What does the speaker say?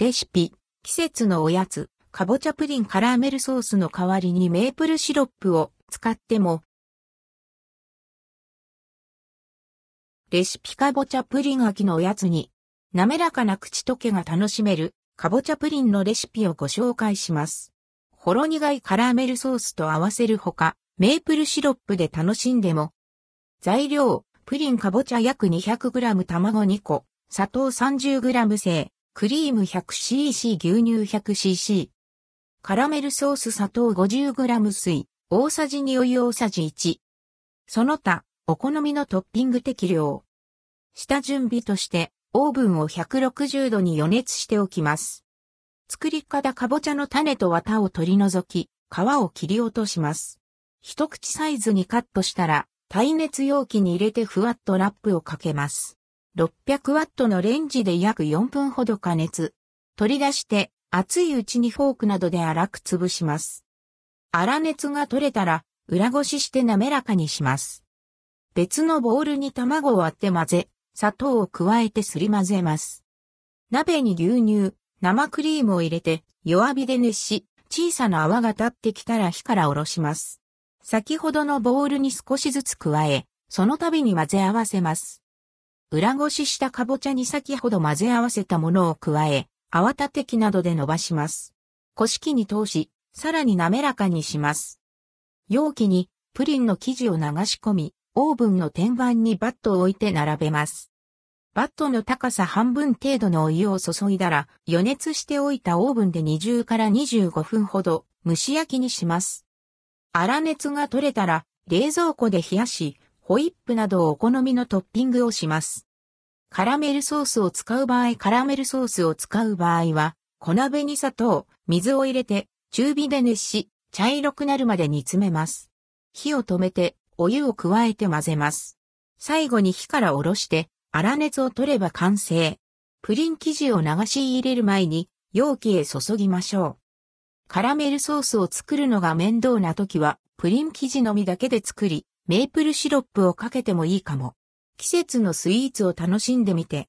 レシピ、季節のおやつ、かぼちゃプリンカラメルソースの代わりにメープルシロップを使っても、レシピかぼちゃプリン秋のおやつに、滑らかな口溶けが楽しめる、かぼちゃプリンのレシピをご紹介します。ほろ苦いカラメルソースと合わせるほか、メープルシロップで楽しんでも。材料、プリンかぼちゃ約 200g 卵2個、砂糖 30g 製、クリーム 100cc 牛乳 100cc。カラメルソース砂糖 50g 水、大さじ2お湯大さじ1。その他、お好みのトッピング適量。下準備として、オーブンを160度に予熱しておきます。作り方かぼちゃの種と綿を取り除き、皮を切り落とします。一口サイズにカットしたら、耐熱容器に入れてふわっとラップをかけます。600ワットのレンジで約4分ほど加熱。取り出して、熱いうちにフォークなどで粗く潰します。粗熱が取れたら、裏ごしして滑らかにします。別のボウルに卵を割って混ぜ、砂糖を加えてすり混ぜます。鍋に牛乳、生クリームを入れて弱火で熱し、小さな泡が立ってきたら火から下ろします。先ほどのボウルに少しずつ加え、その度に混ぜ合わせます。裏ごししたかぼちゃに先ほど混ぜ合わせたものを加え、泡立て器などで伸ばします。古式に通し、さらに滑らかにします。容器にプリンの生地を流し込み、オーブンの天板にバットを置いて並べます。バットの高さ半分程度のお湯を注いだら、予熱しておいたオーブンで20から25分ほど蒸し焼きにします。粗熱が取れたら、冷蔵庫で冷やし、ホイップなどをお好みのトッピングをします。カラメルソースを使う場合、カラメルソースを使う場合は、小鍋に砂糖、水を入れて、中火で熱し、茶色くなるまで煮詰めます。火を止めて、お湯を加えて混ぜます。最後に火から下ろして、粗熱を取れば完成。プリン生地を流し入れる前に、容器へ注ぎましょう。カラメルソースを作るのが面倒な時は、プリン生地のみだけで作り、メープルシロップをかけてもいいかも。季節のスイーツを楽しんでみて